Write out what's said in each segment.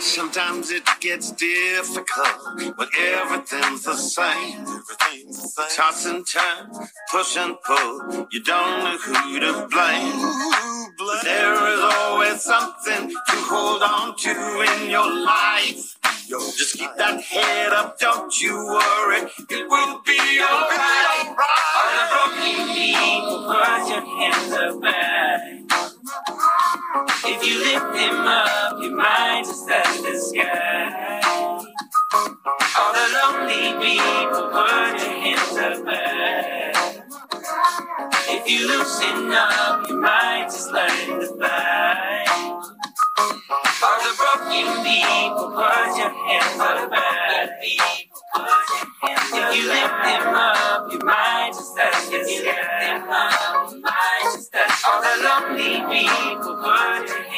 Sometimes it gets difficult when everything's the same. Toss and turn, push and pull. You don't know who to blame. But there is always something to hold on to in your life. Just keep that head up, don't you worry. It If you lift him up, you might just touch the sky. All the lonely people, put your hands up high. If you loosen up, you might just learn to fly. All the broken people, put your hands up high. If you lift them up, you might just touch the sky. All the lonely people, put your.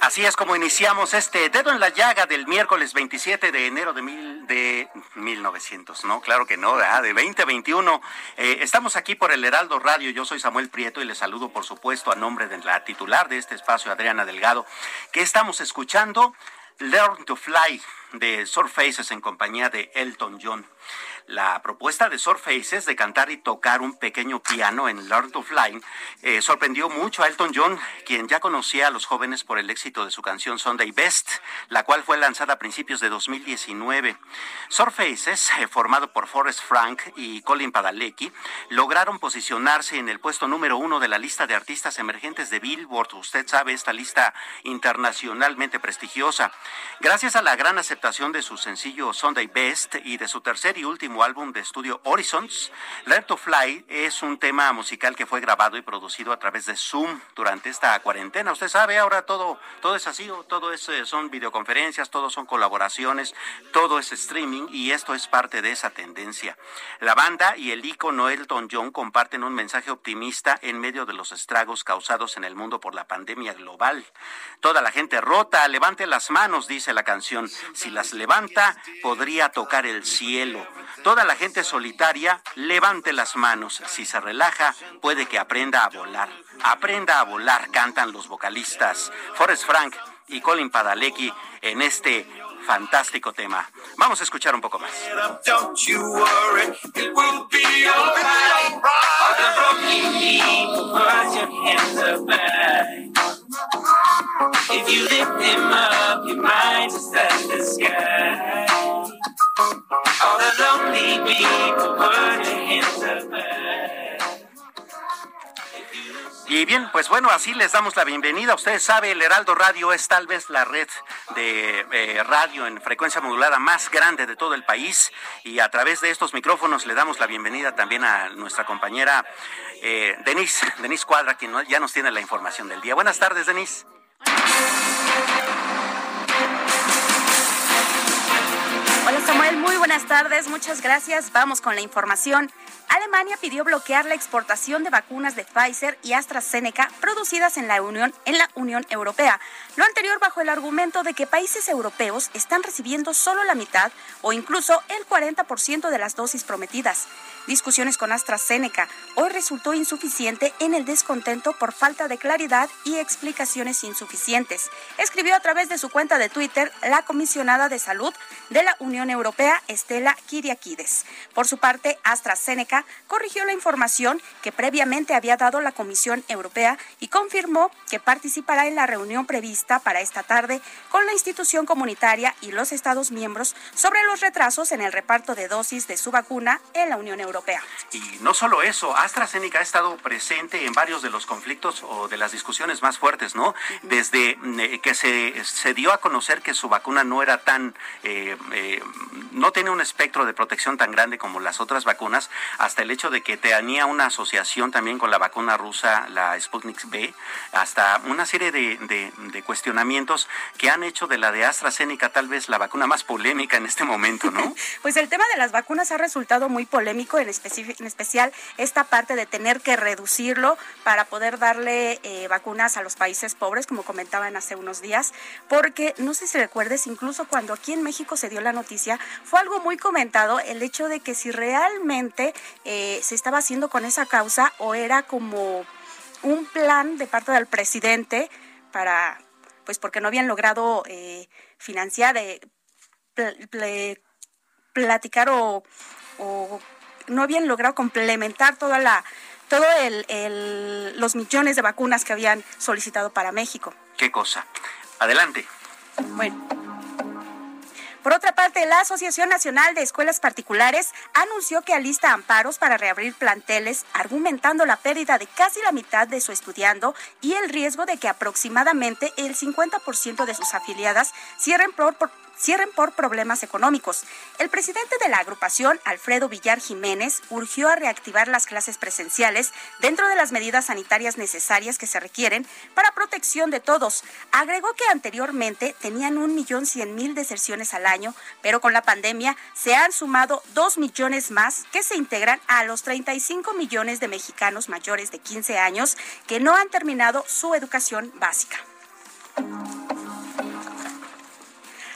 Así es como iniciamos este dedo en la llaga del miércoles 27 de enero de, mil, de 1900, ¿no? Claro que no, ¿verdad? de 2021. Eh, estamos aquí por el Heraldo Radio. Yo soy Samuel Prieto y les saludo, por supuesto, a nombre de la titular de este espacio, Adriana Delgado, que estamos escuchando Learn to Fly de Surfaces en compañía de Elton John. La propuesta de Surfaces de cantar y tocar un pequeño piano en Learn to Fly eh, sorprendió mucho a Elton John, quien ya conocía a los jóvenes por el éxito de su canción Sunday Best, la cual fue lanzada a principios de 2019. Surfaces, eh, formado por Forrest Frank y Colin Padalecki, lograron posicionarse en el puesto número uno de la lista de artistas emergentes de Billboard. Usted sabe, esta lista internacionalmente prestigiosa. Gracias a la gran aceptación de su sencillo Sunday Best y de su tercer y último álbum de estudio Horizons, Learn to Fly es un tema musical que fue grabado y producido a través de Zoom durante esta cuarentena. Usted sabe, ahora todo, todo es así, todo es, eh, son videoconferencias, todo son colaboraciones, todo es streaming y esto es parte de esa tendencia. La banda y el ícono Elton John comparten un mensaje optimista en medio de los estragos causados en el mundo por la pandemia global. Toda la gente rota, levante las manos, dice la canción. Si las levanta, podría tocar el cielo. Toda la gente solitaria, levante las manos. Si se relaja, puede que aprenda a volar. Aprenda a volar, cantan los vocalistas Forrest Frank y Colin Padalecki en este fantástico tema. Vamos a escuchar un poco más. If you lift him up, the sky. Y bien, pues bueno, así les damos la bienvenida. Ustedes saben, el Heraldo Radio es tal vez la red de eh, radio en frecuencia modulada más grande de todo el país. Y a través de estos micrófonos le damos la bienvenida también a nuestra compañera eh, Denise, Denise Cuadra, quien ya nos tiene la información del día. Buenas tardes, Denise. Hola Samuel, muy buenas tardes, muchas gracias. Vamos con la información. Alemania pidió bloquear la exportación de vacunas de Pfizer y AstraZeneca producidas en la Unión, en la Unión Europea. Lo anterior bajo el argumento de que países europeos están recibiendo solo la mitad o incluso el 40% de las dosis prometidas. Discusiones con AstraZeneca hoy resultó insuficiente en el descontento por falta de claridad y explicaciones insuficientes. Escribió a través de su cuenta de Twitter la comisionada de salud de la Unión Europea, Estela Kiriakides. Por su parte, AstraZeneca corrigió la información que previamente había dado la Comisión Europea y confirmó que participará en la reunión prevista para esta tarde con la institución comunitaria y los Estados miembros sobre los retrasos en el reparto de dosis de su vacuna en la Unión Europea. Y no solo eso, AstraZeneca ha estado presente en varios de los conflictos o de las discusiones más fuertes, ¿no? Desde eh, que se, se, dio a conocer que su vacuna no era tan, eh, eh, no tiene un espectro de protección tan grande como las otras vacunas, hasta el hecho de que tenía una asociación también con la vacuna rusa, la Sputnik B, hasta una serie de, cuestionamientos que han hecho de la de AstraZeneca tal vez la vacuna más polémica en este momento, ¿no? pues el tema de las vacunas ha resultado muy polémico, en, en especial esta parte de tener que reducirlo para poder darle eh, vacunas a los países pobres, como comentaban hace unos días, porque no sé si recuerdes, incluso cuando aquí en México se dio la noticia, fue algo muy comentado el hecho de que si realmente eh, se estaba haciendo con esa causa o era como un plan de parte del presidente para, pues porque no habían logrado eh, financiar, eh, platicar o, no habían logrado complementar toda la todo el, los millones de vacunas que habían solicitado para México. ¿Qué cosa? Adelante. Bueno. Por otra parte, la Asociación Nacional de Escuelas Particulares anunció que alista amparos para reabrir planteles, argumentando la pérdida de casi la mitad de su estudiando y el riesgo de que aproximadamente el 50% de sus afiliadas cierren por, por cierren por problemas económicos. El presidente de la agrupación, Alfredo Villar Jiménez, urgió a reactivar las clases presenciales dentro de las medidas sanitarias necesarias que se requieren para protección de todos. Agregó que anteriormente tenían un millón cien mil deserciones al año, pero con la pandemia se han sumado dos millones más que se integran a los 35 millones de mexicanos mayores de 15 años que no han terminado su educación básica.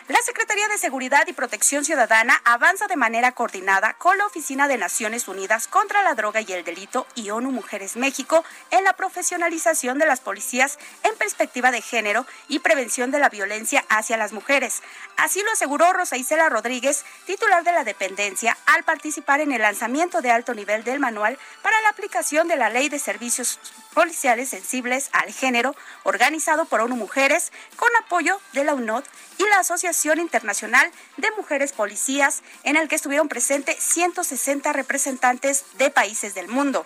La Secretaría de Seguridad y Protección Ciudadana avanza de manera coordinada con la Oficina de Naciones Unidas contra la Droga y el Delito y ONU Mujeres México en la profesionalización de las policías en perspectiva de género y prevención de la violencia hacia las mujeres. Así lo aseguró Rosa Isela Rodríguez, titular de la dependencia, al participar en el lanzamiento de alto nivel del manual para la aplicación de la Ley de Servicios Policiales Sensibles al Género, organizado por ONU Mujeres, con apoyo de la UNOD y la Asociación Internacional de Mujeres Policías, en el que estuvieron presentes 160 representantes de países del mundo.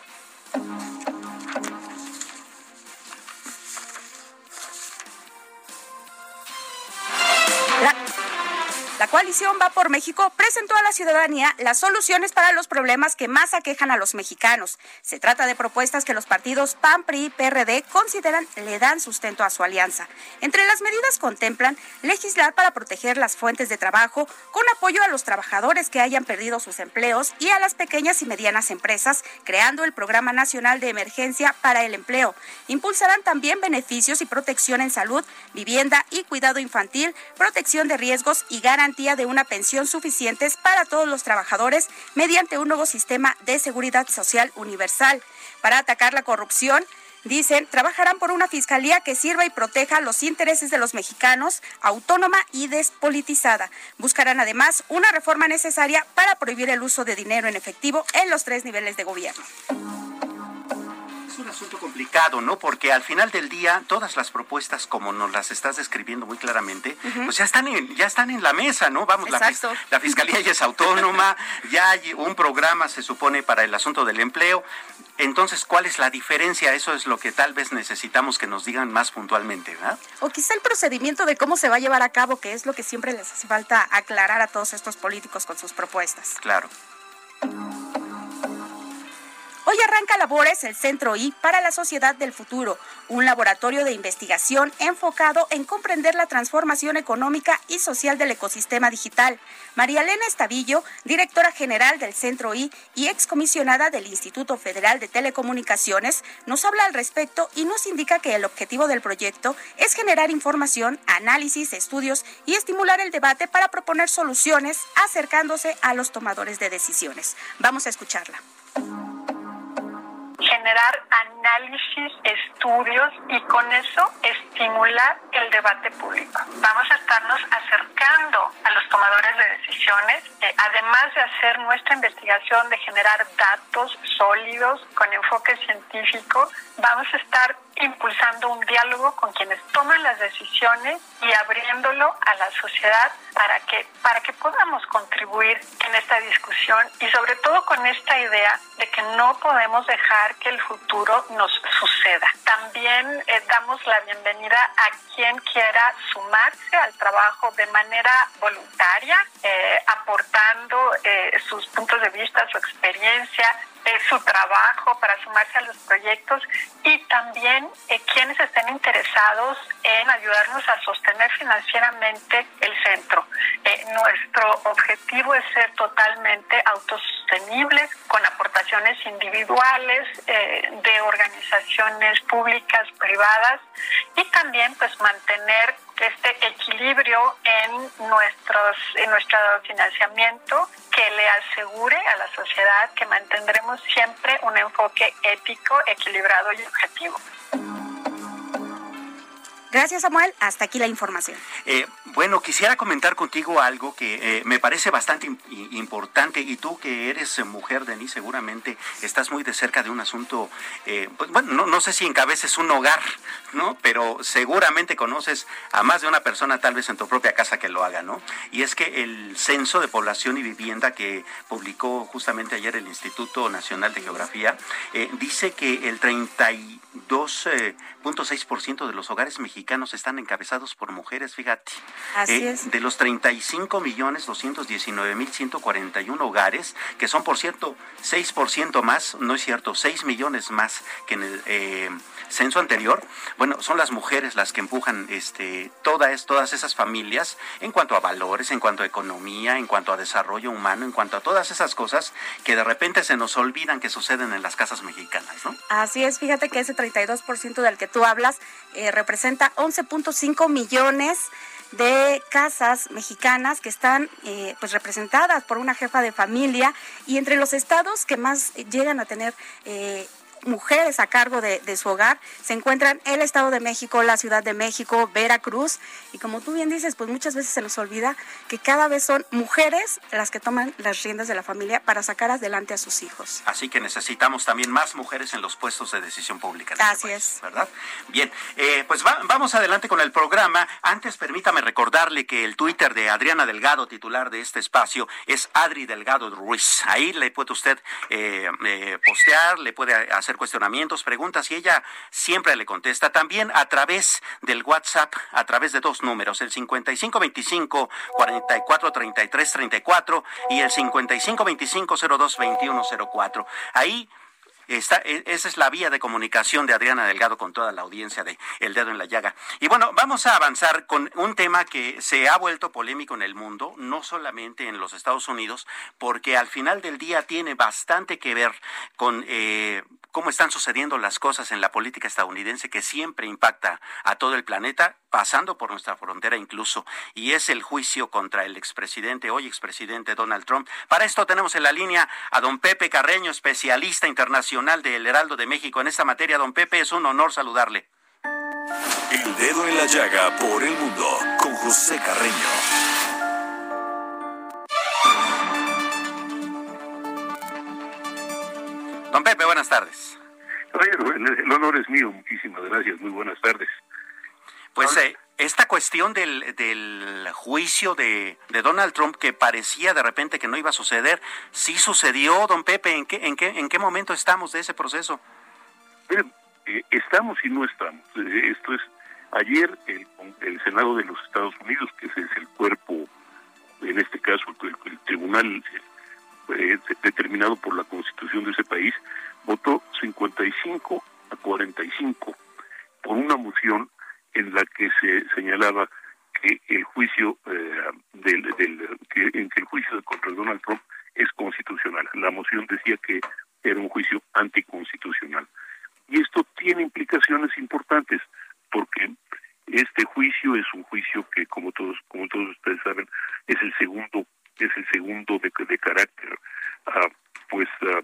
Coalición Va por México presentó a la ciudadanía las soluciones para los problemas que más aquejan a los mexicanos. Se trata de propuestas que los partidos PAN, PRI y PRD consideran le dan sustento a su alianza. Entre las medidas contemplan legislar para proteger las fuentes de trabajo con apoyo a los trabajadores que hayan perdido sus empleos y a las pequeñas y medianas empresas, creando el Programa Nacional de Emergencia para el Empleo. Impulsarán también beneficios y protección en salud, vivienda y cuidado infantil, protección de riesgos y garantía de una pensión suficientes para todos los trabajadores mediante un nuevo sistema de seguridad social universal. Para atacar la corrupción, Dicen, trabajarán por una fiscalía que sirva y proteja los intereses de los mexicanos, autónoma y despolitizada. Buscarán además una reforma necesaria para prohibir el uso de dinero en efectivo en los tres niveles de gobierno un asunto complicado, ¿no? Porque al final del día todas las propuestas, como nos las estás describiendo muy claramente, pues ya están en, ya están en la mesa, ¿no? Vamos, la, la, fiscalía ya es autónoma, ya hay un programa, se supone, para el asunto del empleo. Entonces, ¿cuál es la diferencia? Eso es lo que tal vez necesitamos que nos digan más puntualmente, ¿verdad? O quizá el procedimiento de cómo se va a llevar a cabo, que es lo que siempre les hace falta aclarar a todos estos políticos con sus propuestas. Claro. Hoy arranca labores el Centro I para la Sociedad del Futuro, un laboratorio de investigación enfocado en comprender la transformación económica y social del ecosistema digital. María Elena Estavillo, directora general del Centro I y excomisionada del Instituto Federal de Telecomunicaciones, nos habla al respecto y nos indica que el objetivo del proyecto es generar información, análisis, estudios y estimular el debate para proponer soluciones acercándose a los tomadores de decisiones. Vamos a escucharla generar análisis, estudios y con eso estimular el debate público. Vamos a estarnos acercando a los tomadores de decisiones, eh, además de hacer nuestra investigación, de generar datos sólidos con enfoque científico, vamos a estar impulsando un diálogo con quienes toman las decisiones y abriéndolo a la sociedad para que para que podamos contribuir en esta discusión y sobre todo con esta idea de que no podemos dejar que el futuro nos suceda. También eh, damos la bienvenida a quien quiera sumarse al trabajo de manera voluntaria, eh, aportando eh, sus puntos de vista, su experiencia, su trabajo para sumarse a los proyectos y también eh, quienes estén interesados en ayudarnos a sostener financieramente el centro. Eh, nuestro objetivo es ser totalmente autosostenibles con aportaciones individuales eh, de organizaciones públicas, privadas y también pues mantener este equilibrio en nuestros en nuestro financiamiento que le asegure a la sociedad que mantendremos siempre un enfoque ético, equilibrado y objetivo. Gracias, Samuel. Hasta aquí la información. Eh, bueno, quisiera comentar contigo algo que eh, me parece bastante importante y tú que eres mujer, Denis, seguramente estás muy de cerca de un asunto, eh, pues, bueno, no, no, sé si encabeces un hogar, ¿no? Pero seguramente conoces a más de una persona, tal vez en tu propia casa, que lo haga, ¿no? Y es que el Censo de Población y Vivienda que publicó justamente ayer el Instituto Nacional de Geografía dice que el 32.6% de los hogares mexicanos están encabezados por mujeres, fíjate. Así eh, es. De los 35 millones 219 mil 141 hogares, que son, por cierto, 6% más, no es cierto, 6 millones más que en el... Eh, censo anterior, bueno, son las mujeres las que empujan este, todas, todas esas familias en cuanto a valores, en cuanto a economía, en cuanto a desarrollo humano, en cuanto a todas esas cosas que de repente se nos olvidan que suceden en las casas mexicanas, ¿no? Así es, fíjate que ese 32% del que tú hablas eh, representa 11.5 millones de casas mexicanas que están eh, pues representadas por una jefa de familia y entre los estados que más llegan a tener eh, mujeres a cargo de, su hogar se encuentran el Estado de México, la Ciudad de México, Veracruz. Y como tú bien dices, pues muchas veces se nos olvida que cada vez son mujeres las que toman las riendas de la familia para sacar adelante a sus hijos. Así que necesitamos también más mujeres en los puestos de decisión pública. Este Así es. ¿Verdad? Bien, eh, pues vamos adelante con el programa. Antes permítame recordarle que el Twitter de Adriana Delgado, titular de este espacio, es Adri Delgado Ruiz. Ahí le puede usted eh, eh, postear, le puede hacer cuestionamientos, preguntas y ella siempre le contesta. También a través del WhatsApp, a través de dos números, el 5525 443334 y el 5525 022104. Ahí Está, e, esa es la vía de comunicación de Adriana Delgado con toda la audiencia de El Dedo en la Llaga. Y bueno, vamos a avanzar con un tema que se ha vuelto polémico en el mundo, no solamente en los Estados Unidos, porque al final del día tiene bastante que ver con eh, cómo están sucediendo las cosas en la política estadounidense que siempre impacta a todo el planeta, pasando por nuestra frontera incluso, y es el juicio contra el expresidente, hoy expresidente Donald Trump. Para esto tenemos en la línea a don Pepe Carreño, especialista internacional del Heraldo de México en esta materia. Don Pepe, es un honor saludarle. El dedo en la llaga por el mundo con José Carreño. Don Pepe, buenas tardes. El honor es mío, muchísimas gracias, muy buenas tardes. Pues eh, esta cuestión del, del juicio de, de, Donald Trump que parecía de repente que no iba a suceder, sí sucedió, don Pepe, ¿en qué, en qué, en qué momento estamos de ese proceso? Eh, estamos y no estamos. Eh, esto es, ayer el, el, Senado de los Estados Unidos, que es el cuerpo, en este caso el, tribunal eh, determinado por la constitución de ese país, votó 55 a 45 por una moción en la que se señalaba que el juicio eh, del, que, en que el juicio contra Donald Trump es constitucional. La moción decía que era un juicio anticonstitucional. Y esto tiene implicaciones importantes porque este juicio es un juicio que como todos como todos ustedes saben es el segundo es el segundo de, de carácter uh, pues uh,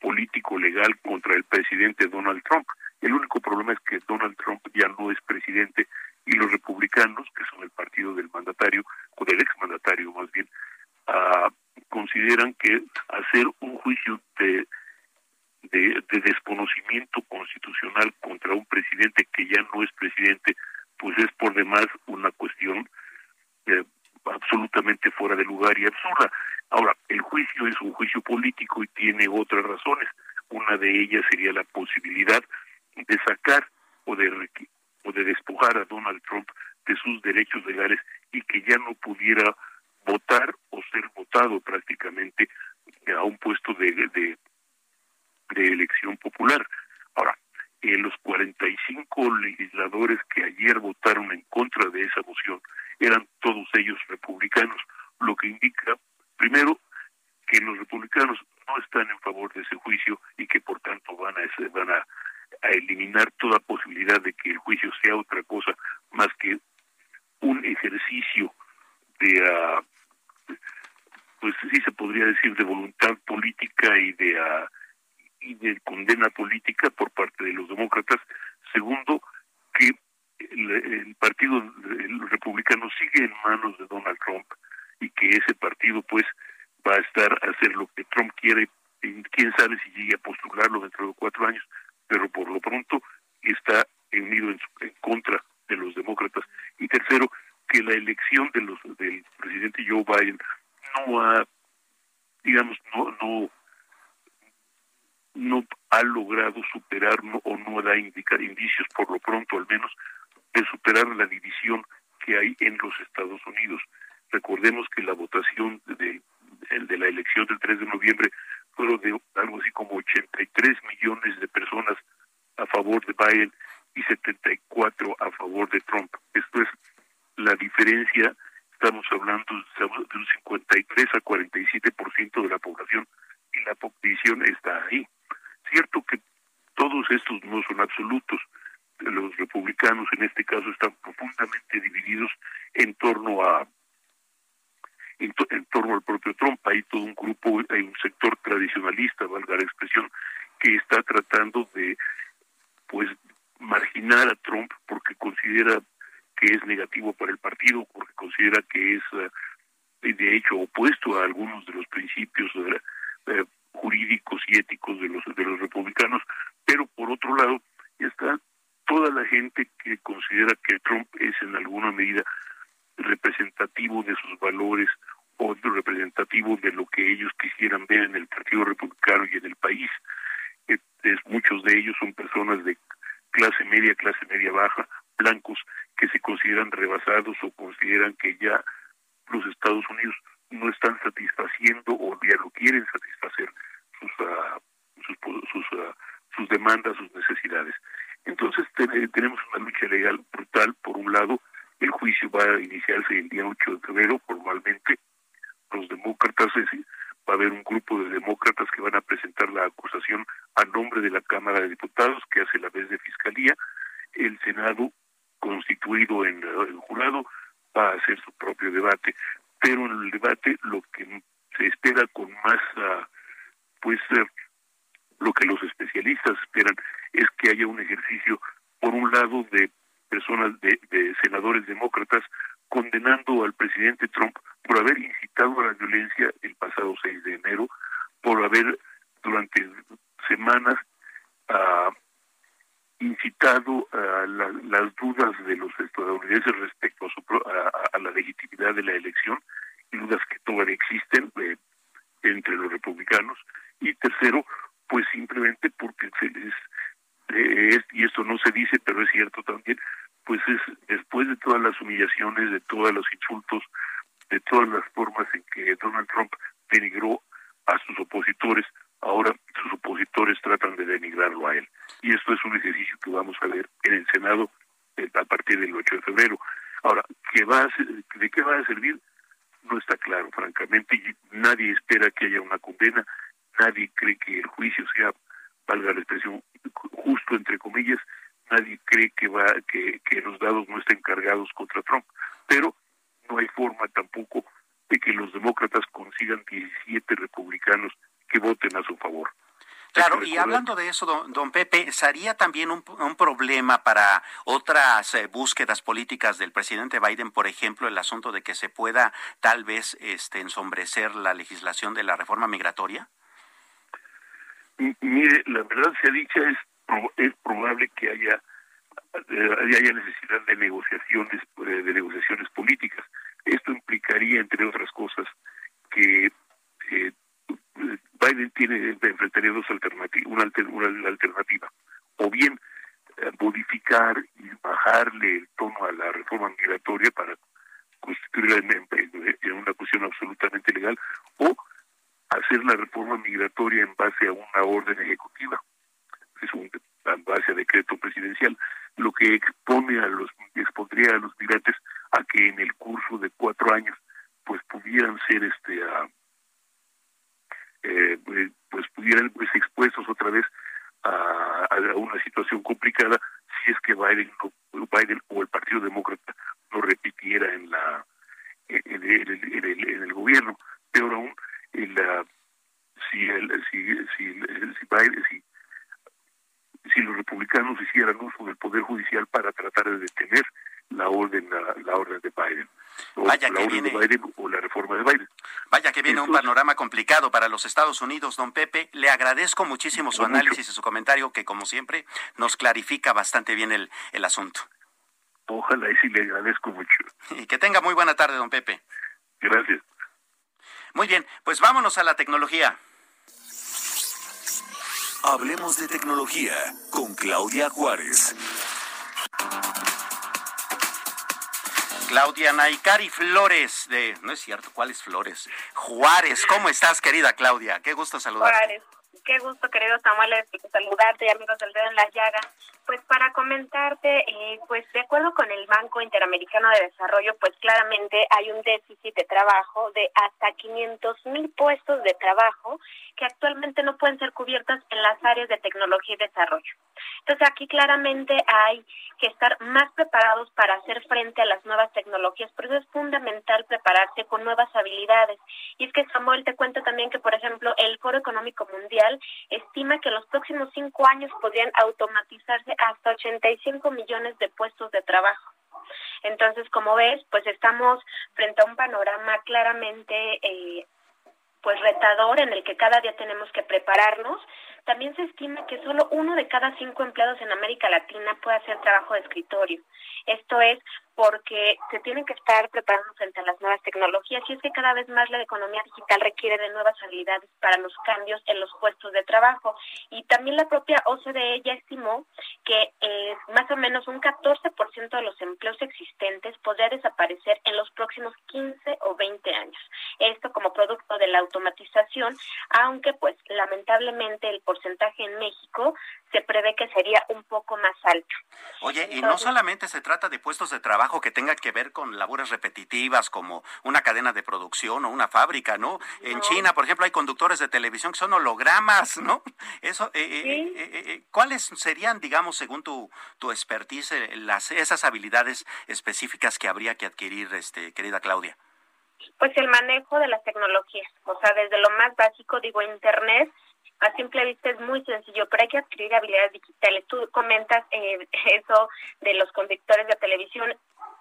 político legal contra el presidente Donald Trump. El único problema es que Donald Trump ya no es presidente y los republicanos, que son el partido del mandatario, o del exmandatario más bien, uh, consideran que hacer un juicio de, de, de, desconocimiento constitucional contra un presidente que ya no es presidente, pues es por demás una cuestión eh, absolutamente fuera de lugar y absurda. Ahora, el juicio es un juicio político y tiene otras razones. Una de ellas sería la posibilidad de sacar o de, o de despojar a Donald Trump de sus derechos legales y que ya no pudiera votar o ser votado prácticamente a un puesto de, de, de elección popular. Ahora, eh, los 45 legisladores que ayer votaron en contra de esa moción eran todos ellos republicanos, lo que indica, primero, que los republicanos no están en favor de ese juicio y que por tanto van a, van a, eliminar toda posibilidad de que el juicio sea otra cosa más que un ejercicio de, uh, pues sí se podría decir, de voluntad política y de, uh, y de condena política por parte de los demócratas. Segundo, que el, partido republicano sigue en manos de Donald Trump y que ese partido pues va a estar a hacer lo que Trump quiere y quién sabe si llegue a postularlo dentro de cuatro años pero por lo pronto está unido en, en contra de los demócratas y tercero que la elección de los del presidente Joe Biden no ha digamos no no no ha logrado superar o no da indicar indicios por lo pronto al menos de superar la división que hay en los Estados Unidos. Recordemos que la votación de, de, la elección del 3 de noviembre fueron de algo así como 83 millones de personas a favor de Biden y 74 a favor de Trump. Esto es la diferencia, estamos hablando de un 53 a 47% de la población y la división está ahí. Cierto que todos estos no son absolutos, los republicanos en este caso están profundamente divididos en torno a en, torno al propio Trump. Hay todo un grupo hay un sector tradicionalista valga la expresión que está tratando de pues marginar a Trump porque considera que es negativo para el partido porque considera que es eh, de hecho opuesto a algunos de los principios eh, jurídicos y éticos de los de los republicanos. Pero por otro lado está toda la gente que considera que Trump es en alguna medida representativo de sus valores o representativo de lo que ellos quisieran ver en el Partido Republicano y en el país. Es, muchos de ellos son personas de clase media, clase media baja, blancos, que se consideran rebasados o consideran que ya los Estados Unidos no están satisfaciendo o ya no quieren satisfacer sus, uh, sus, demandas, sus necesidades. Entonces tenemos una lucha legal brutal. Por un lado, el juicio va a iniciarse el día 8 de febrero formalmente. Los demócratas, va a haber un grupo de demócratas que van a presentar la acusación a nombre de la Cámara de Diputados, que hace la vez de Fiscalía. El Senado, constituido en, el jurado, va a hacer su propio debate. Pero en el debate lo que se espera con más, uh, pues, uh, lo que los especialistas esperan es que haya un ejercicio, por un lado, de personas, de, senadores demócratas, condenando al presidente Trump por haber incitado a la violencia el pasado 6 de enero, por haber durante semanas uh, incitado a las dudas de los estadounidenses respecto a, su, a, la legitimidad de la elección, dudas que todavía existen eh, entre los republicanos, y tercero, pues simplemente porque se les es, y esto no se dice, pero es cierto también, pues es después de todas las humillaciones, de los insultos, de todas las formas en que Donald Trump denigró a sus opositores, ahora sus opositores opositores tratan de denigrarlo a él. Y esto es un ejercicio que vamos a ver en el Senado eh, a partir del 8 de febrero. Ahora, ¿qué va a ¿de qué va a servir? No está claro, francamente. Nadie espera que haya una condena, nadie cree que el juicio sea, valga la expresión, justo entre comillas, nadie cree que va que, que los dados no estén cargados contra Trump. Pero no hay forma tampoco de que los demócratas consigan 17 republicanos que voten a su favor. Claro, y hablando de eso, don, Pepe, ¿sería también un, problema para otras eh, búsquedas políticas del presidente Biden, por ejemplo, el asunto de que se pueda tal vez este, ensombrecer la legislación de la reforma migratoria? mire, la verdad se ha dicho, es, es probable que haya, eh, haya necesidad de negociaciones, eh, de negociaciones políticas. Esto implicaría, entre otras cosas, que Biden tiene enfrentaría dos alternativas, una, una alternativa, o bien eh, modificar y bajarle el tono a la reforma migratoria para constituirla en, una cuestión absolutamente legal, o hacer la reforma migratoria en base a una orden ejecutiva, es un, en base a decreto presidencial, lo que expone a los expondría a los migrantes a que en el curso de cuatro años pues pudieran ser este eh, pues, pudieran pues expuestos otra vez a, a, una situación complicada si es que Biden, Biden o el Partido Demócrata no repitiera en la en, el, en el, gobierno. Peor aún en la, si el, si si, si, Biden, si si los republicanos hicieran uso del poder judicial para tratar de detener la orden la, la orden de Biden Vaya que viene. o la reforma de Biden. Vaya que viene un panorama complicado para los Estados Unidos, don Pepe. Le agradezco muchísimo su análisis y su comentario, que como siempre nos clarifica bastante bien el, el asunto. Ojalá y sí le agradezco mucho. Y que tenga muy buena tarde, don Pepe. Gracias. Muy bien, pues vámonos a la tecnología. Hablemos de tecnología con Claudia Juárez. Claudia Naikari Flores de, no es cierto, ¿cuáles Flores? Juárez, ¿cómo estás, querida Claudia? Qué gusto saludarte. Juárez, qué gusto, querido Samuel, saludarte, amigos del dedo en la llaga. Pues para comentarte, eh, pues de acuerdo con el Banco Interamericano de Desarrollo, pues claramente hay un déficit de trabajo de hasta 500 mil puestos de trabajo que actualmente no pueden ser cubiertos en las áreas de tecnología y desarrollo. Entonces aquí claramente hay que estar más preparados para hacer frente a las nuevas tecnologías, por eso es fundamental prepararse con nuevas habilidades. Y es que Samuel te cuenta también que, por ejemplo, el Foro Económico Mundial estima que los próximos cinco años podrían automatizarse hasta 85 millones de puestos de trabajo. Entonces, como ves, pues estamos frente a un panorama claramente eh, pues retador en el que cada día tenemos que prepararnos. También se estima que solo uno de cada cinco empleados en América Latina puede hacer trabajo de escritorio. Esto es porque se tienen que estar preparando frente a las nuevas tecnologías y es que cada vez más la economía digital requiere de nuevas habilidades para los cambios en los puestos de trabajo. Y también la propia OCDE ya estimó que eh, más o menos un 14% de los empleos existentes podría desaparecer en los próximos 15 o 20 años. Esto como producto de la automatización, aunque pues lamentablemente el porcentaje en México se prevé que sería un poco más alto. Oye, y no solamente se trata de puestos de trabajo que tengan que ver con labores repetitivas como una cadena de producción o una fábrica, ¿no? En China, por ejemplo, hay conductores de televisión que son hologramas, ¿no? Eso, eh, eh, eh, ¿cuáles serían, digamos, según tu, tu expertise, las, esas habilidades específicas que habría que adquirir, este, querida Claudia? Pues el manejo de las tecnologías, o sea, desde lo más básico, digo, Internet, a simple vista es muy sencillo, pero hay que adquirir habilidades digitales. Tú comentas eh, eso de los conductores de televisión.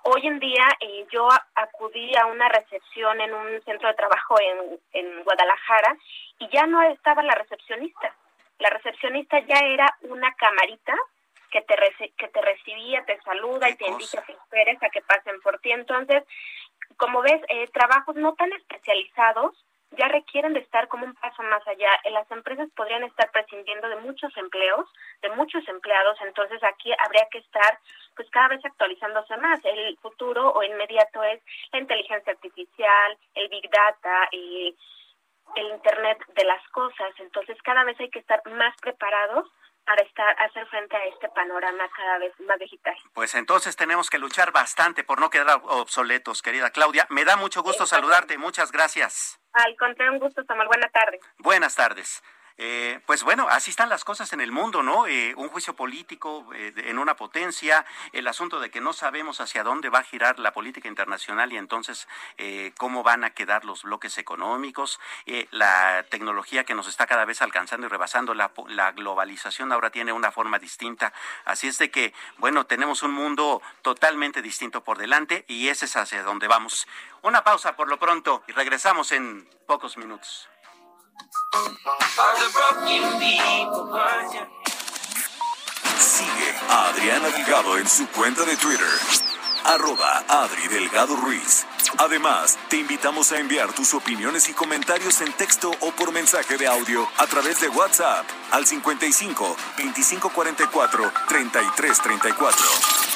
Hoy en día eh, yo acudí a una recepción en un centro de trabajo en, en Guadalajara y ya no estaba la recepcionista. La recepcionista ya era una camarita que te, que te recibía, te saluda y te indica que esperes a que pasen por ti. Entonces, como ves, eh, trabajos no tan especializados ya requieren de estar como un paso más allá. Las empresas podrían estar prescindiendo de muchos empleos, de muchos empleados, entonces aquí habría que estar pues cada vez actualizándose más. El futuro o inmediato es la inteligencia artificial, el big data el Internet de las cosas. Entonces, cada vez hay que estar más preparados para estar hacer frente a este panorama cada vez más digital. Pues entonces tenemos que luchar bastante por no quedar obsoletos, querida Claudia. Me da mucho gusto saludarte. Muchas gracias. Al contrario, un gusto, Samuel. Buenas tardes. Buenas tardes. Eh, pues bueno, así están las cosas en el mundo, ¿no? Eh, un juicio político eh, en una potencia, el asunto de que no sabemos hacia dónde va a girar la política internacional y entonces cómo van a quedar los bloques económicos, la tecnología que nos está cada vez alcanzando y rebasando, la, la globalización ahora tiene una forma distinta. Así es de que, bueno, tenemos un mundo totalmente distinto por delante y ese es hacia donde vamos. Una pausa por lo pronto y regresamos en pocos minutos. Sigue a Adriana Delgado en su cuenta de Twitter, arroba Adri Delgado Ruiz. Además, te invitamos a enviar tus opiniones y comentarios en texto o por mensaje de audio a través de WhatsApp al 55 2544 3334.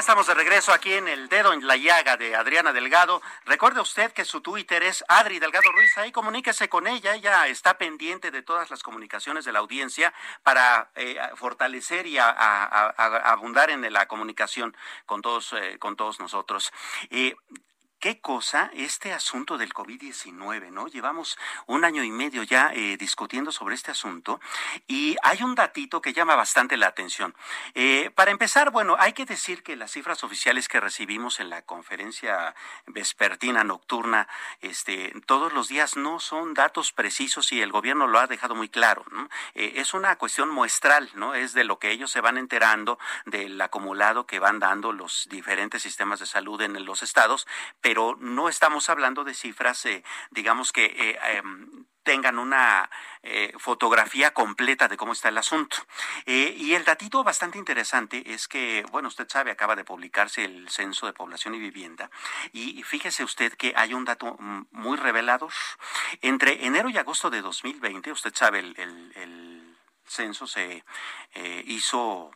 Estamos de regreso aquí en el dedo en la llaga de Adriana Delgado. Recuerde usted que su Twitter es Adri Delgado Ruiz. Ahí comuníquese con ella. Ella está pendiente de todas las comunicaciones de la audiencia para eh, fortalecer y abundar en la comunicación con todos, eh, nosotros. Qué cosa este asunto del COVID-19, ¿no? Llevamos un año y medio ya eh, discutiendo sobre este asunto y hay un datito que llama bastante la atención. Eh, para empezar, bueno, hay que decir que las cifras oficiales que recibimos en la conferencia vespertina nocturna, este, todos los días no son datos precisos y el gobierno lo ha dejado muy claro. ¿no? Eh, es una cuestión muestral, ¿no? Es de lo que ellos se van enterando del acumulado que van dando los diferentes sistemas de salud en los estados pero no estamos hablando de cifras, eh, digamos que eh, em, tengan una eh, fotografía completa de cómo está el asunto. y el datito bastante interesante es que, bueno, usted sabe, acaba de publicarse el Censo de Población y Vivienda, y fíjese usted que hay un dato muy revelador. Entre enero y agosto de 2020, usted sabe, el censo se hizo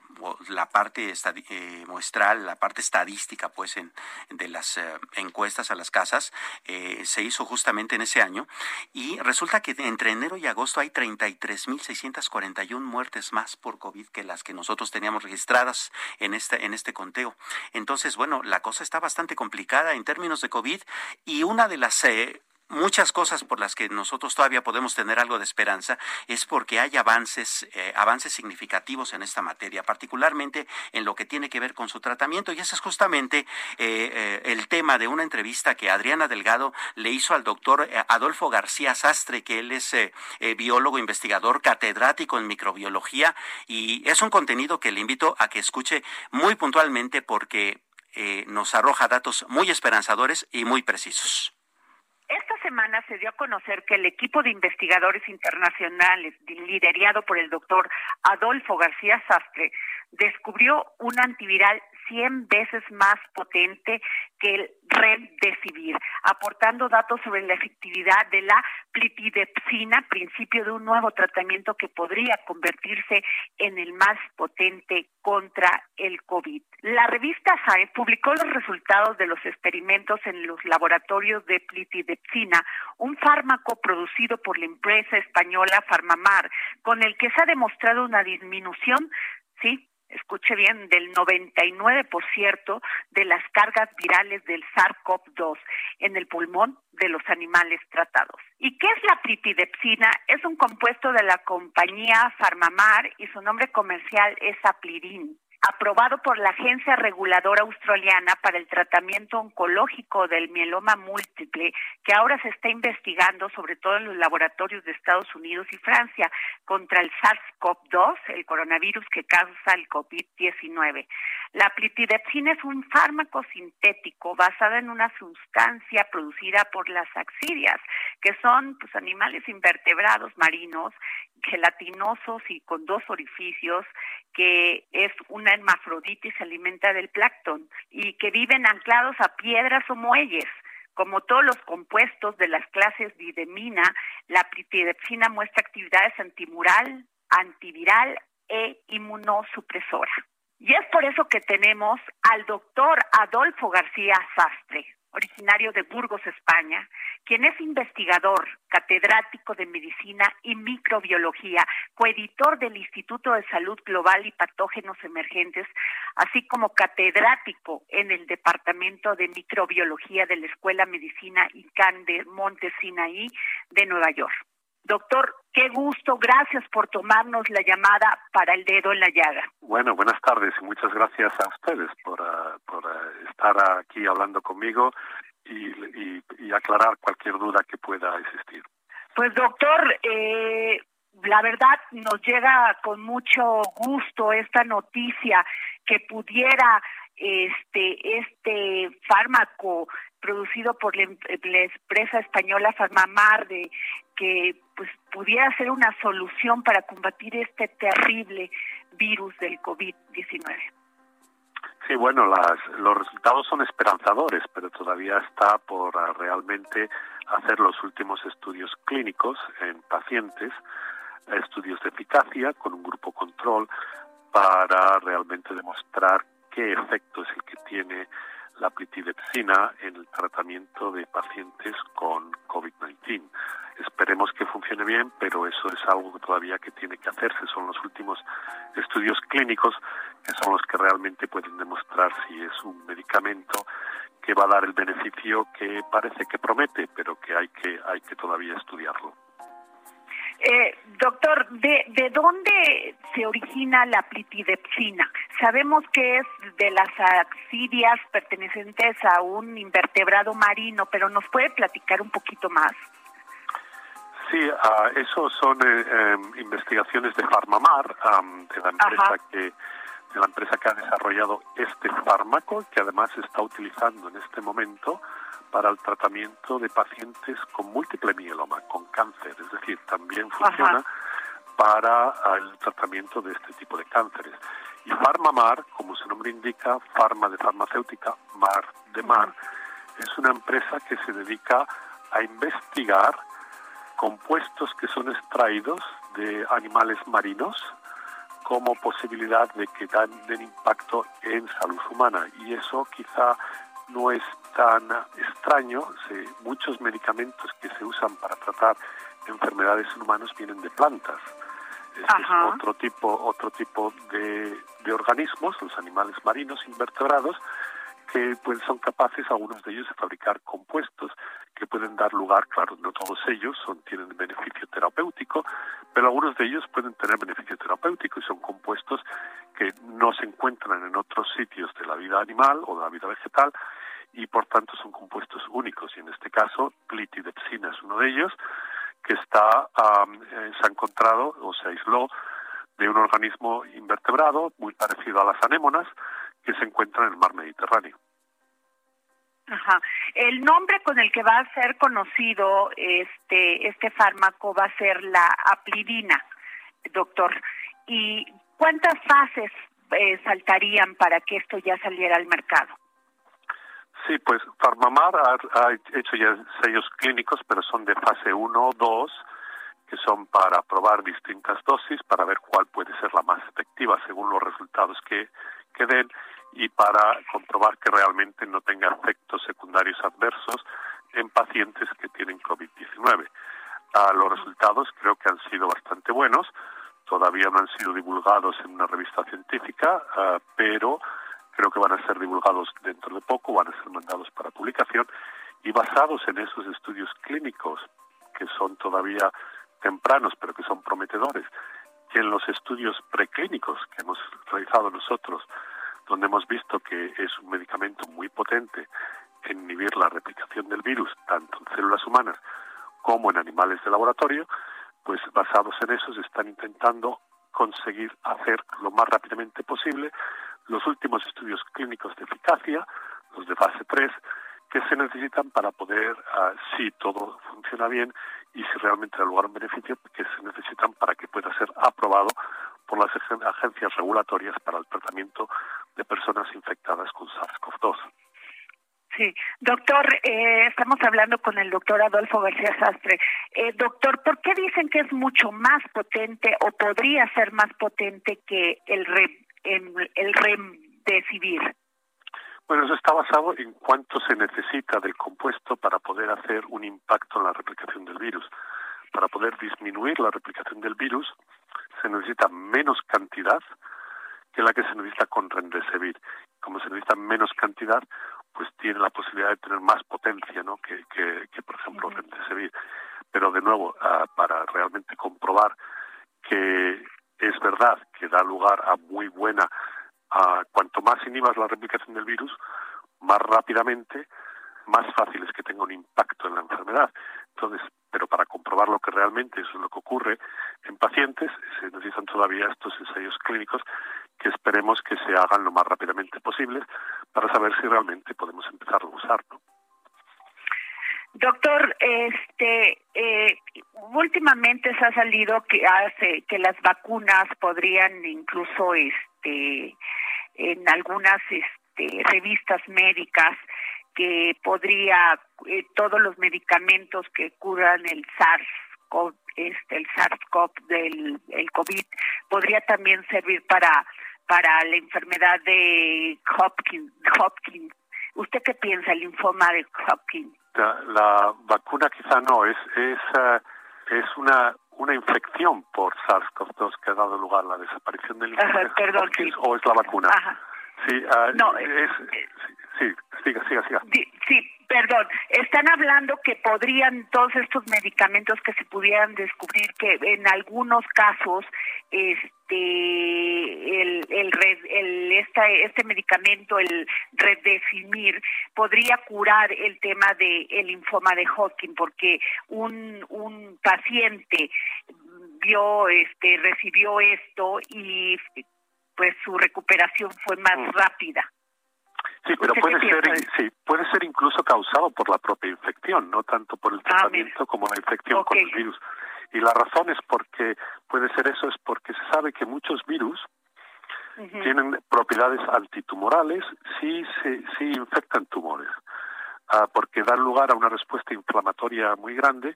la parte eh, muestral, la parte estadística, pues, en, de las eh, encuestas a las casas, eh, se hizo justamente en ese año. Y resulta que entre enero y agosto hay 33.641 muertes más por COVID que las que nosotros teníamos registradas en este, en este conteo. Entonces, bueno, la cosa está bastante complicada en términos de COVID y una de las muchas cosas por las que nosotros todavía podemos tener algo de esperanza es porque hay avances, eh, avances significativos en esta materia, particularmente en lo que tiene que ver con su tratamiento. Y ese es justamente eh, eh, el tema de una entrevista que Adriana Delgado le hizo al doctor Adolfo García Sastre, que él es biólogo, investigador, catedrático en microbiología, y es un contenido que le invito a que escuche muy puntualmente porque nos arroja datos muy esperanzadores y muy precisos. Esta semana se dio a conocer que el equipo de investigadores internacionales liderado por el doctor Adolfo García Sastre descubrió un antiviral 100 veces más potente que el remdesivir, aportando datos sobre la efectividad de la plitidepsina, principio de un nuevo tratamiento que podría convertirse en el más potente contra el COVID. La revista SAE publicó los resultados de los experimentos en los laboratorios de plitidepsina, un fármaco producido por la empresa española Farmamar, con el que se ha demostrado una disminución, sí, escuche bien, del 99% de las cargas virales del SARS-CoV-2 en el pulmón de los animales tratados. ¿Y qué es la plitidepsina? Es un compuesto de la compañía Farmamar y su nombre comercial es Aplidin aprobado por la Agencia Reguladora Australiana para el Tratamiento Oncológico del Mieloma Múltiple, que ahora se está investigando, sobre todo en los laboratorios de Estados Unidos y Francia, contra el SARS-CoV-2, el coronavirus que causa el COVID-19. La plitidepsina es un fármaco sintético basado en una sustancia producida por las axidias, que son pues, animales invertebrados marinos gelatinosos y con dos orificios, que es una hermafrodita se alimenta del plancton y que viven anclados a piedras o muelles. Como todos los compuestos de las clases didemina, la plitidepsina muestra actividades antimural, antiviral e inmunosupresora. Y es por eso que tenemos al doctor Adolfo García Sastre, originario de Burgos, España, quien es investigador, catedrático de medicina y microbiología, coeditor del Instituto de Salud Global y Patógenos Emergentes, así como catedrático en el Departamento de Microbiología de la Escuela Medicina ICANN de Monte Sinaí de Nueva York. Doctor, qué gusto, gracias por tomarnos la llamada para el dedo en la llaga. Bueno, buenas tardes y muchas gracias a ustedes por, por ah, estar aquí hablando conmigo y, y, aclarar cualquier duda que pueda existir. Pues doctor, eh, la verdad nos llega con mucho gusto esta noticia que pudiera este este fármaco producido por la, empresa española Farmamar de que pues pudiera ser una solución para combatir este terrible virus del COVID-19. Sí, bueno, las, los resultados son esperanzadores, pero todavía está por ah, realmente hacer los últimos estudios clínicos en pacientes, estudios de eficacia con un grupo control para realmente demostrar qué efecto es el que tiene la plitidepsina en el tratamiento de pacientes con COVID-19. Esperemos que funcione bien, pero eso es algo todavía que tiene que hacerse. Son los últimos estudios clínicos que son los que realmente pueden demostrar si es un medicamento que va a dar el beneficio que parece que promete, pero que hay que hay que todavía estudiarlo. Eh, doctor, ¿de, ¿de dónde se origina la plitidepsina? Sabemos que es de las axidias pertenecientes a un invertebrado marino, pero ¿nos puede platicar un poquito más? Sí, uh, eso son eh, em, investigaciones de Farmamar, de la empresa que de la empresa que ha desarrollado este fármaco, que además se está utilizando en este momento para el tratamiento de pacientes con múltiple mieloma, con cáncer, es decir, también funciona para el tratamiento de este tipo de cánceres. Y Farmamar, como su nombre indica, farma de farmacéutica, mar de mar, es una empresa que se dedica a investigar compuestos que son extraídos de animales marinos como posibilidad de que dan den impacto en salud humana. Y eso quizá no es tan extraño. muchos medicamentos que se usan para tratar enfermedades en humanos vienen de plantas. Este es otro tipo, otro tipo de, de, organismos, los animales marinos invertebrados, que pues, son capaces, algunos de ellos, de fabricar compuestos que pueden dar lugar, claro, no todos ellos son, tienen beneficio terapéutico, pero algunos de ellos pueden tener beneficio terapéutico y son compuestos que no se encuentran en otros sitios de la vida animal o de la vida vegetal y por tanto son compuestos únicos y en este caso plitidepsina es uno de ellos que está eh, se ha encontrado o se aisló de un organismo invertebrado muy parecido a las anémonas que se encuentra en el mar Mediterráneo. Ajá. El nombre con el que va a ser conocido este este fármaco va a ser la aplidina, doctor. ¿Y cuántas fases eh, saltarían para que esto ya saliera al mercado? Sí, pues Farmamar ha, hecho ya sellos clínicos, pero son de fase 1 o 2, que son para probar distintas dosis, para ver cuál puede ser la más efectiva según los resultados que, que den y para comprobar que realmente no tenga efectos secundarios adversos en pacientes que tienen COVID-19. Ah, los resultados creo que han sido bastante buenos. todavía no han sido divulgados en una revista científica, ah, pero creo que van a ser divulgados dentro de poco, van a ser mandados para publicación y basados en esos estudios clínicos que son todavía tempranos pero que son prometedores, que en los estudios preclínicos que hemos realizado nosotros, donde hemos visto que es un medicamento muy potente en inhibir la replicación del virus, tanto en células humanas como en animales de laboratorio, pues basados en eso se están intentando conseguir hacer lo más rápidamente posible los últimos estudios clínicos de eficacia, los de fase 3, que se necesitan para poder, ah, si todo funciona bien y si realmente da lugar un beneficio, que se necesitan para que pueda ser aprobado por las agencias regulatorias para el tratamiento de personas infectadas con SARS-CoV-2. Sí, doctor, eh, estamos hablando con el doctor Adolfo García Sastre. Eh, doctor, ¿por qué dicen que es mucho más potente o podría ser más potente que el, re, el, el remdesivir? Bueno, eso está basado en cuánto se necesita del compuesto para poder hacer un impacto en la replicación del virus. Para poder disminuir la replicación del virus se necesita menos cantidad que la que se necesita con remdesivir. Como se necesita menos cantidad, pues tiene la posibilidad de tener más potencia, ¿no? Que, que, por ejemplo, remdesivir. Pero de nuevo, ah, para realmente comprobar que es verdad que da lugar a muy buena cuanto más inhibas la replicación del virus, más rápidamente, más fácil es que tenga un impacto en la enfermedad. Entonces, pero para comprobar lo que realmente eso es lo que ocurre en pacientes, se necesitan todavía estos ensayos clínicos que esperemos que se hagan lo más rápidamente posible para saber si realmente podemos empezar a usarlo. Doctor, este, eh, últimamente se ha salido que hace que las vacunas podrían incluso, este, en algunas este, revistas médicas que podría eh, todos los medicamentos que curan el SARS este el SARS-CoV del el COVID podría también servir para para la enfermedad de Hopkins. Hopkins. ¿Usted qué piensa el linfoma de Hopkins? La, vacuna quizá no es es eh, es una una infección por SARS-CoV-2 que ha dado lugar a la desaparición del linfoma o es la vacuna. Sí, uh, no, es, sí, siga, siga, siga. Sí, perdón, están hablando que podrían todos estos medicamentos que se pudieran descubrir que en algunos casos este el el, el esta, este medicamento el redefimir podría curar el tema de el linfoma de Hodgkin porque un un paciente vio este recibió esto y pues su recuperación fue más mm. rápida. Sí, pero puede ser, sí, puede ser incluso causado por la propia infección, no tanto por el ah, tratamiento como la infección con el virus. Y la razón es porque puede ser eso, es porque se sabe que muchos virus tienen propiedades antitumorales si, se, si infectan tumores, ah, porque dan lugar a una respuesta inflamatoria muy grande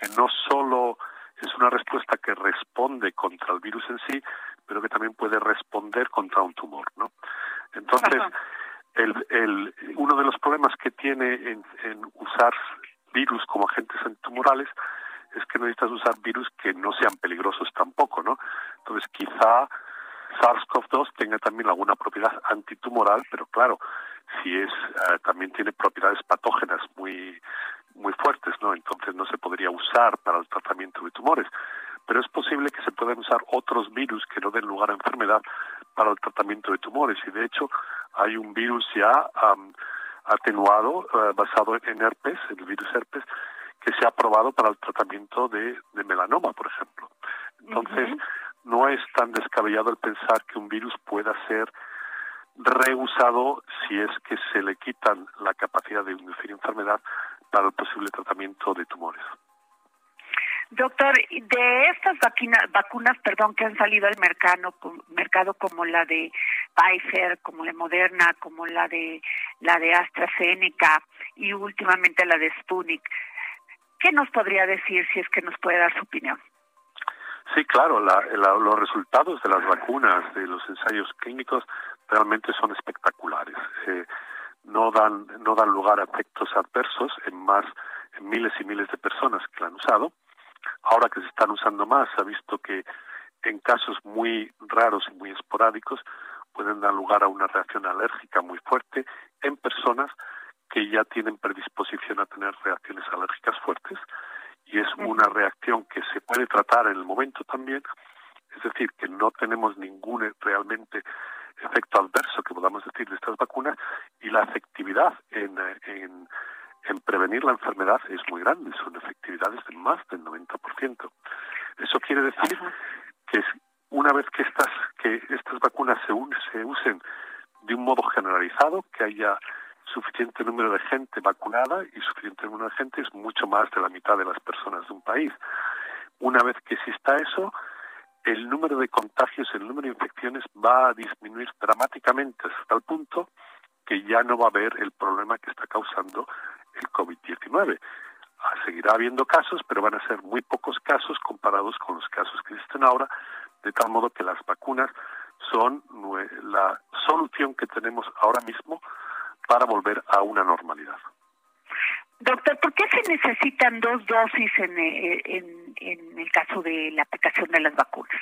que no solo es una respuesta que responde contra el virus en sí, pero que también puede responder contra un tumor, ¿no? Entonces, el, uno de los problemas que tiene en, usar virus como agentes antitumorales es que necesitas usar virus que no sean peligrosos tampoco, ¿no? Entonces, quizá SARS-CoV-2 tenga también alguna propiedad antitumoral, pero claro, si es eh, también tiene propiedades patógenas muy muy fuertes, ¿no? Entonces no se podría usar para el tratamiento de tumores pero es posible que se puedan usar otros virus que no den lugar a enfermedad para el tratamiento de tumores. Y de hecho, hay un virus ya atenuado eh, basado en herpes, el virus herpes, que se ha probado para el tratamiento de, melanoma, por ejemplo. Entonces, no es tan descabellado el pensar que un virus pueda ser reusado si es que se le quitan la capacidad de inducir enfermedad para el posible tratamiento de tumores. Doctor, de estas vacunas, perdón, que han salido al mercado, mercado como la de Pfizer, como la Moderna, como la de la de AstraZeneca y últimamente la de Sputnik, ¿qué nos podría decir si es que nos puede dar su opinión? Sí, claro, los resultados de las vacunas, de los ensayos clínicos, realmente son espectaculares. Eh, no dan no dan lugar a efectos adversos en más en miles y miles de personas que la han usado Ahora que se están usando más, se ha visto que en casos muy raros y muy esporádicos pueden dar lugar a una reacción alérgica muy fuerte en personas que ya tienen predisposición a tener reacciones alérgicas fuertes. Y es una reacción que se puede tratar en el momento también, es decir, que no tenemos ningún eh, realmente efecto adverso que podamos decir de estas vacunas. Y la efectividad en, eh, en, en prevenir la enfermedad es muy grande, son efectividades de más del 90%. Eso quiere decir que una vez que estas que estas vacunas se, se usen de un modo generalizado, que haya suficiente número de gente vacunada y suficiente número de gente es mucho más de la mitad de las personas de un país. Una vez que exista eso, el número de contagios, el número de infecciones va a disminuir dramáticamente hasta el punto que ya no va a haber el problema que está causando el COVID-19. Seguirá habiendo casos, pero van a ser muy pocos casos comparados con los casos que existen ahora, de tal modo que las vacunas son la solución que tenemos ahora mismo para volver a una normalidad. Doctor, ¿por qué se necesitan dos dosis en, eh, en, en el caso de la aplicación de las vacunas?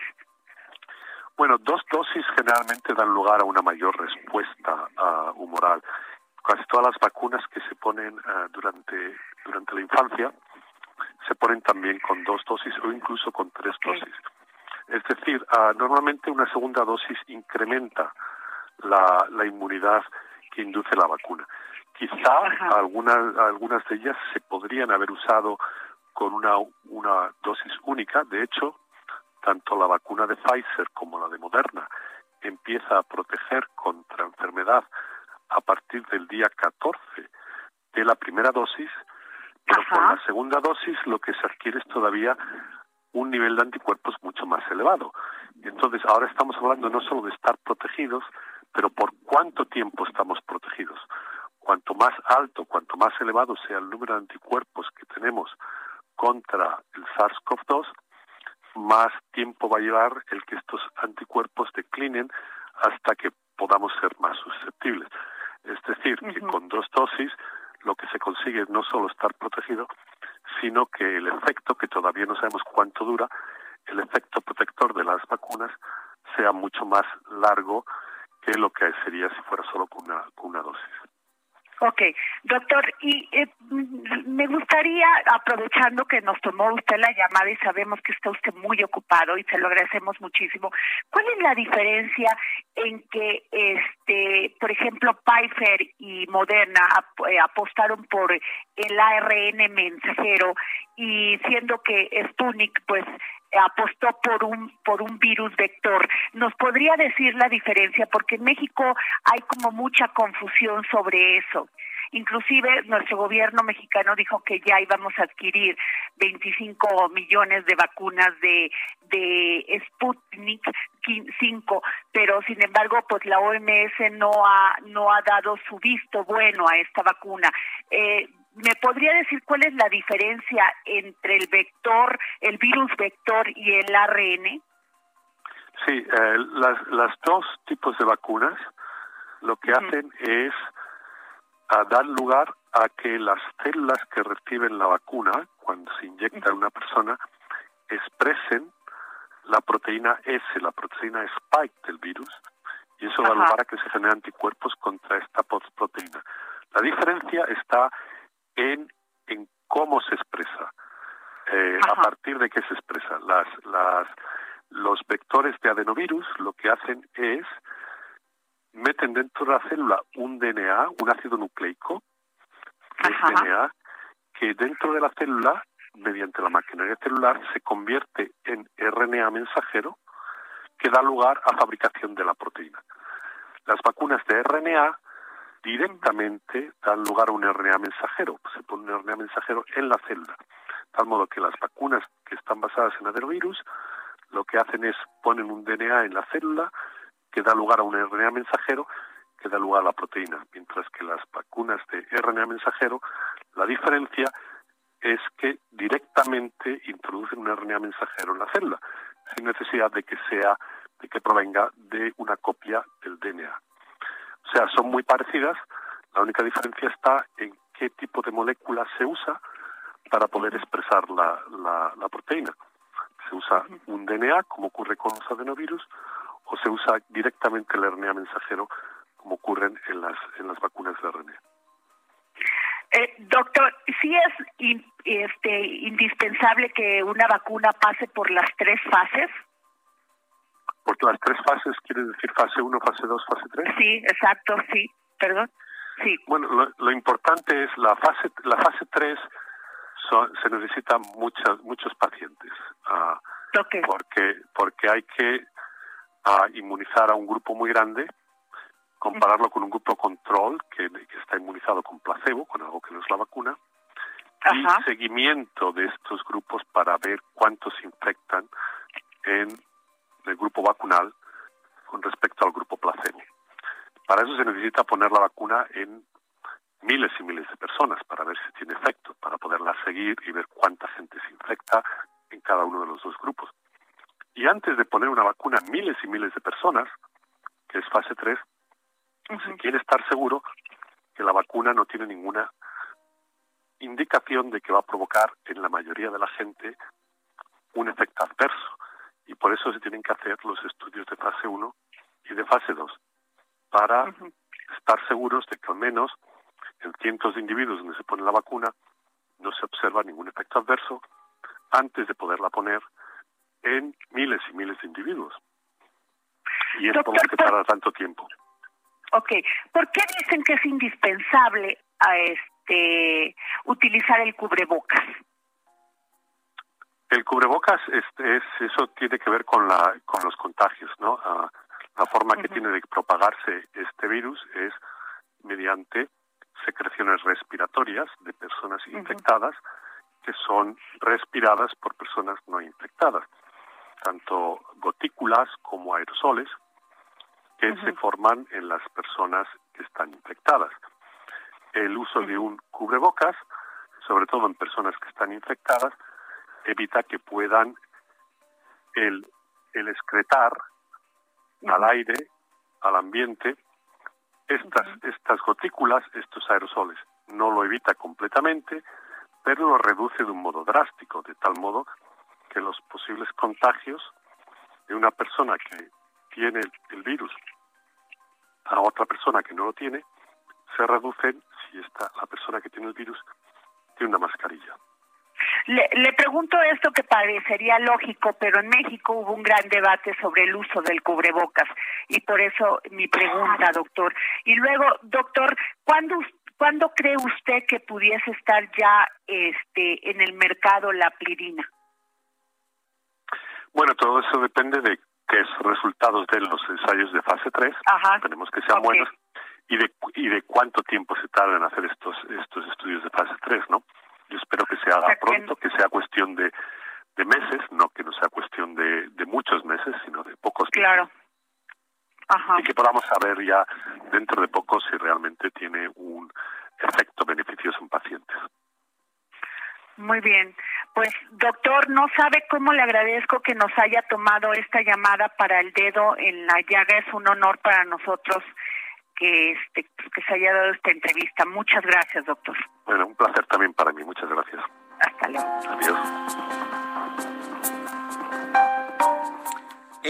Bueno, dos dosis generalmente dan lugar a una mayor respuesta uh, humoral. Casi todas las vacunas que se ponen uh, durante, durante la infancia se ponen también con dos dosis o incluso con tres dosis. Es decir, uh, normalmente una segunda dosis incrementa la, la inmunidad que induce la vacuna. Quizá algunas, algunas de ellas se podrían haber usado con una, una dosis única. De hecho, tanto la vacuna de Pfizer como la de Moderna empieza a proteger contra enfermedad a partir del día 14 de la primera dosis, pero con la segunda dosis lo que se adquiere es todavía un nivel de anticuerpos mucho más elevado. Entonces, ahora estamos hablando no solo de estar protegidos, pero por cuánto tiempo estamos protegidos. Cuanto más alto, cuanto más elevado sea el número de anticuerpos que tenemos contra el SARS-CoV-2, más tiempo va a llevar el que estos anticuerpos declinen hasta que podamos ser más susceptibles. Es decir, que con dos dosis lo que se consigue es no solo estar protegido, sino que el efecto, que todavía no sabemos cuánto dura, el efecto protector de las vacunas sea mucho más largo que lo que sería si fuera solo con una, con una dosis. Ok, doctor, y eh, me gustaría, aprovechando que nos tomó usted la llamada y sabemos que está usted muy ocupado y se lo agradecemos muchísimo, ¿cuál es la diferencia en que, este, por ejemplo, Pfizer y Moderna eh, apostaron por el ARN mensajero y siendo que Sputnik, pues, apostó por un por un virus vector. ¿Nos podría decir la diferencia? Porque en México hay como mucha confusión sobre eso. Inclusive nuestro gobierno mexicano dijo que ya íbamos a adquirir 25 millones de vacunas de de Sputnik 5, pero sin embargo, pues la OMS no ha no ha dado su visto bueno a esta vacuna. Eh, ¿Me podría decir cuál es la diferencia entre el vector, el virus vector y el ARN? Sí, eh, las, las dos tipos de vacunas lo que hacen es a dar lugar a que las células que reciben la vacuna cuando se inyecta a una persona expresen la proteína S, la proteína spike del virus, y eso da lugar a que se generen anticuerpos contra esta proteína. La diferencia está en, en cómo se expresa, eh, a partir de qué se expresa. Las, las, los vectores de adenovirus lo que hacen es meten dentro de la célula un DNA, un ácido nucleico, que DNA, que dentro de la célula, mediante la maquinaria celular, se convierte en RNA mensajero que da lugar a fabricación de la proteína. Las vacunas de RNA directamente dan lugar a un RNA mensajero. Se pone un RNA mensajero en la célula. Tal modo que las vacunas que están basadas en adenovirus lo que hacen es ponen un DNA en la célula que da lugar a un RNA mensajero que da lugar a la proteína, mientras que las vacunas de RNA mensajero, la diferencia es que directamente introducen un RNA mensajero en la célula, sin necesidad de que sea, de que provenga de una copia del DNA. O sea, son muy parecidas, la única diferencia está en qué tipo de molécula se usa para poder expresar la, la, proteína. Se usa un DNA, como ocurre con los adenovirus, o se usa directamente el RNA mensajero, como ocurren en las, en las vacunas de RNA. Eh, doctor, ¿sí es este, indispensable que una vacuna pase por las tres fases? Porque las tres fases, ¿quiere decir fase 1, fase 2, fase 3? Sí, exacto, sí, perdón. Sí. Bueno, lo, importante es la fase la fase 3 se necesitan muchas muchos pacientes. Uh, porque porque hay que uh, inmunizar a un grupo muy grande compararlo con un grupo control que, está inmunizado con placebo, con algo que no es la vacuna, y seguimiento de estos grupos para ver cuántos infectan en el grupo vacunal con respecto al grupo placebo. Para eso se necesita poner la vacuna en miles y miles de personas para ver si tiene efecto, para poderla seguir y ver cuánta gente se infecta en cada uno de los dos grupos. Y antes de poner una vacuna en miles y miles de personas, que es fase 3, se quiere estar seguro que la vacuna no tiene ninguna indicación de que va a provocar en la mayoría de la gente un efecto adverso. Y por eso se tienen que hacer los estudios de fase 1 y de fase 2, para estar seguros de que al menos en cientos de individuos donde se pone la vacuna no se observa ningún efecto adverso antes de poderla poner en miles y miles de individuos. Y esto por que tarda tanto tiempo. Ok, ¿por qué dicen que es indispensable a este utilizar el cubrebocas? El cubrebocas este, es eso tiene que ver con la con los contagios, ¿no? Ah, la forma que tiene de propagarse este virus es mediante secreciones respiratorias de personas infectadas que son respiradas por personas no infectadas, tanto gotículas como aerosoles que se forman en las personas que están infectadas. El uso de un cubrebocas, sobre todo en personas que están infectadas, evita que puedan el, el excretar al aire, al ambiente, estas, estas gotículas, estos aerosoles. No lo evita completamente, pero lo reduce de un modo drástico, de tal modo que los posibles contagios de una persona que tiene el virus a otra persona que no lo tiene se reducen si está la persona que tiene el virus tiene una mascarilla. Le, le, pregunto esto que parecería lógico, pero en México hubo un gran debate sobre el uso del cubrebocas y por eso mi pregunta, doctor. Y luego, doctor, ¿cuándo, ¿cuándo cree usted que pudiese estar ya este en el mercado la plirina? Bueno, todo eso depende de que es resultados de los ensayos de fase 3, tenemos que sean buenos, y de, y de cuánto tiempo se tarda en hacer estos, estos estudios de fase 3, ¿no? Yo espero que se haga pronto, que sea cuestión de, de meses, no que no sea cuestión de, de muchos meses, sino de pocos claro. Y que podamos saber ya dentro de poco si realmente tiene un efecto beneficioso en pacientes. Muy bien. Pues doctor, no sabe cómo le agradezco que nos haya tomado esta llamada para el dedo en la llaga. Es un honor para nosotros que este que se haya dado esta entrevista. Muchas gracias, doctor. Bueno, un placer también para mí. Muchas gracias. Hasta luego. Adiós.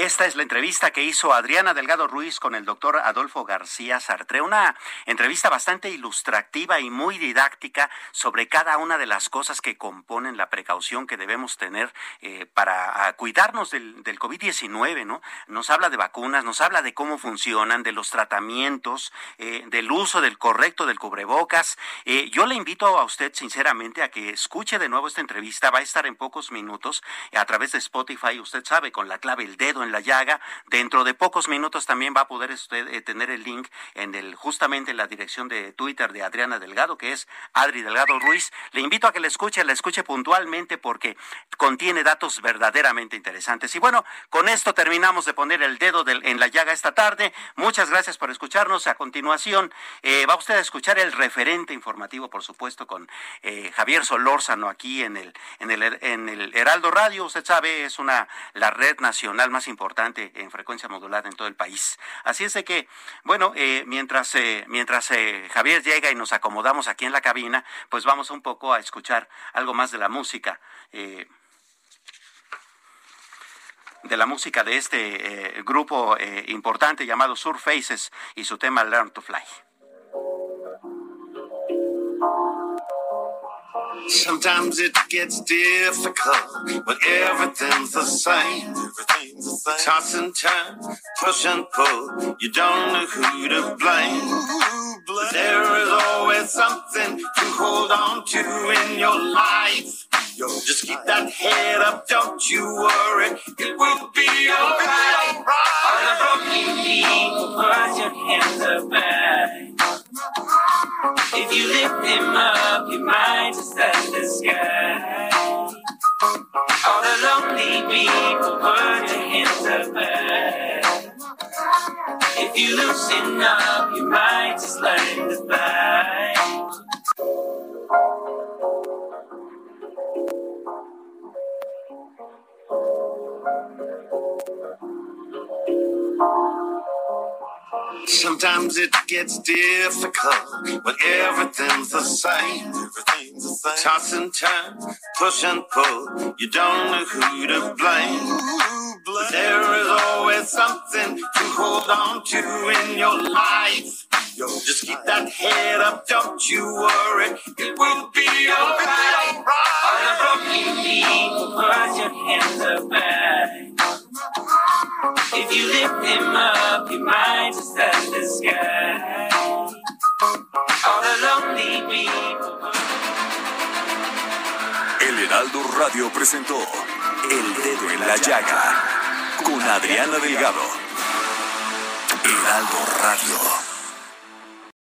Esta es la entrevista que hizo Adriana Delgado Ruiz con el doctor Adolfo García Sartre. Una entrevista bastante ilustrativa y muy didáctica sobre cada una de las cosas que componen la precaución que debemos tener eh, para ah, cuidarnos del, del COVID-19, ¿no? Nos habla de vacunas, nos habla de cómo funcionan, de los tratamientos, eh, del uso del correcto del cubrebocas. Eh, yo le invito a usted, sinceramente, a que escuche de nuevo esta entrevista. Va a estar en pocos minutos a través de Spotify, usted sabe, con la clave el dedo en la llaga. Dentro de pocos minutos también va a poder usted eh, tener el link en el justamente en la dirección de Twitter de Adriana Delgado, que es Adri Delgado Ruiz. Le invito a que la escuche, la escuche puntualmente porque contiene datos verdaderamente interesantes. Y bueno, con esto terminamos de poner el dedo en la llaga esta tarde. Muchas gracias por escucharnos. A continuación, eh, va usted a escuchar el referente informativo, por supuesto, con eh, Javier Solórzano aquí en el, en el, en el Heraldo Radio. Usted sabe, es una la red nacional más importante en frecuencia modulada en todo el país. Así es de que, bueno, eh, mientras, eh, mientras eh, Javier llega y nos acomodamos aquí en la cabina, pues vamos un poco a escuchar algo más de la música. de la música de este eh, grupo eh, importante llamado Surfaces y su tema Learn to Fly. Sometimes it gets difficult but everything's the same. Everything's the same. Toss and turn, push and pull. You don't know who to blame. But there is always something to hold on to in your life. Just keep that head up, don't you worry. It will be alright. All the broken people, put your hands up high. If you lift him up, you might just touch the sky. All the lonely people, your hands up high. If you loosen up, you might just learn to fly. Sometimes it gets difficult when everything's the same. Everything's the same. Toss and turn, push and pull. You don't know who to blame. But there is always something to hold on to in your life. Just keep that head up, don't you worry. It will be alright. All the broken people, put your hands up high. If you lift him up, you might just touch the sky. All the lonely people. El Heraldo Radio presentó El Dedo en la Llaga con Adriana Delgado. Heraldo Radio.